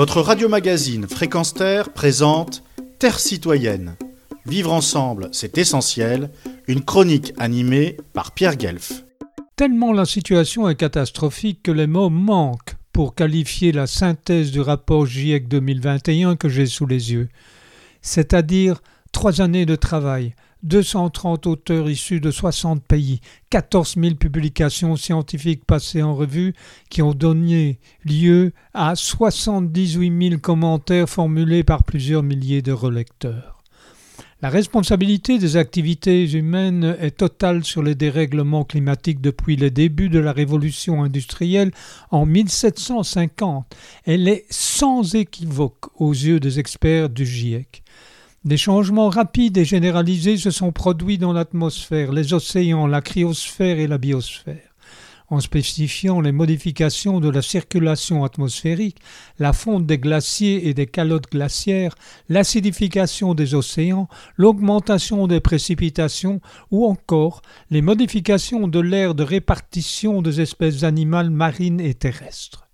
Votre radio-magazine Fréquence Terre présente Terre citoyenne. Vivre ensemble, c'est essentiel. Une chronique animée par Pierre Guelf. Tellement la situation est catastrophique que les mots manquent pour qualifier la synthèse du rapport GIEC 2021 que j'ai sous les yeux. C'est-à-dire trois années de travail, 230 auteurs issus de 60 pays, 14 000 publications scientifiques passées en revue qui ont donné lieu à 78 000 commentaires formulés par plusieurs milliers de relecteurs. La responsabilité des activités humaines est totale sur les dérèglements climatiques depuis le début de la révolution industrielle en 1750. Elle est sans équivoque aux yeux des experts du GIEC. Des changements rapides et généralisés se sont produits dans l'atmosphère, les océans, la cryosphère et la biosphère. En spécifiant les modifications de la circulation atmosphérique, la fonte des glaciers et des calottes glaciaires, l'acidification des océans, l'augmentation des précipitations ou encore les modifications de l'aire de répartition des espèces animales marines et terrestres.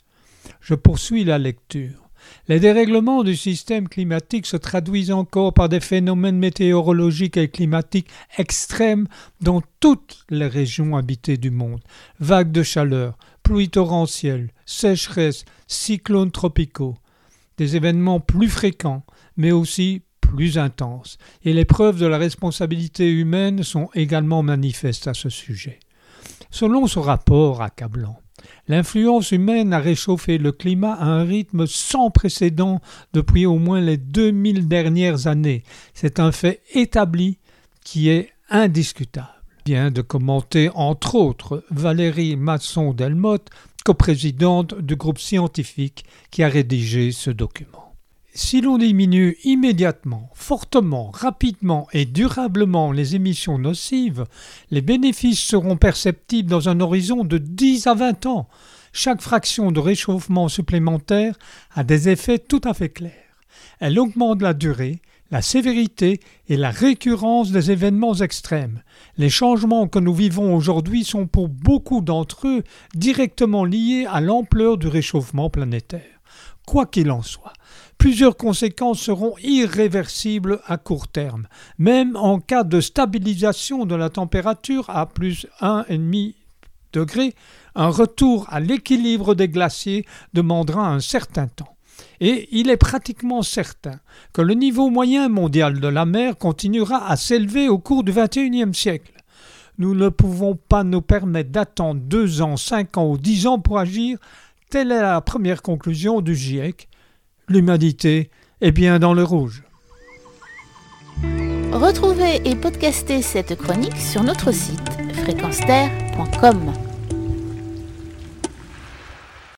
Je poursuis la lecture. Les dérèglements du système climatique se traduisent encore par des phénomènes météorologiques et climatiques extrêmes dans toutes les régions habitées du monde. Vagues de chaleur, pluies torrentielles, sécheresses, cyclones tropicaux. Des événements plus fréquents, mais aussi plus intenses. Et les preuves de la responsabilité humaine sont également manifestes à ce sujet. Selon ce rapport accablant, L'influence humaine a réchauffé le climat à un rythme sans précédent depuis au moins les 2000 dernières années. C'est un fait établi qui est indiscutable. Vient de commenter entre autres Valérie Masson-Delmotte, coprésidente du groupe scientifique qui a rédigé ce document. Si l'on diminue immédiatement, fortement, rapidement et durablement les émissions nocives, les bénéfices seront perceptibles dans un horizon de 10 à 20 ans. Chaque fraction de réchauffement supplémentaire a des effets tout à fait clairs. Elle augmente la durée, la sévérité et la récurrence des événements extrêmes. Les changements que nous vivons aujourd'hui sont pour beaucoup d'entre eux directement liés à l'ampleur du réchauffement planétaire. Quoi qu'il en soit, plusieurs conséquences seront irréversibles à court terme. Même en cas de stabilisation de la température à plus 1,5 degré, un retour à l'équilibre des glaciers demandera un certain temps. Et il est pratiquement certain que le niveau moyen mondial de la mer continuera à s'élever au cours du XXIe siècle. Nous ne pouvons pas nous permettre d'attendre deux ans, cinq ans ou dix ans pour agir. Telle est la première conclusion du GIEC l'humanité est bien dans le rouge. Retrouvez et podcastez cette chronique sur notre site fréquence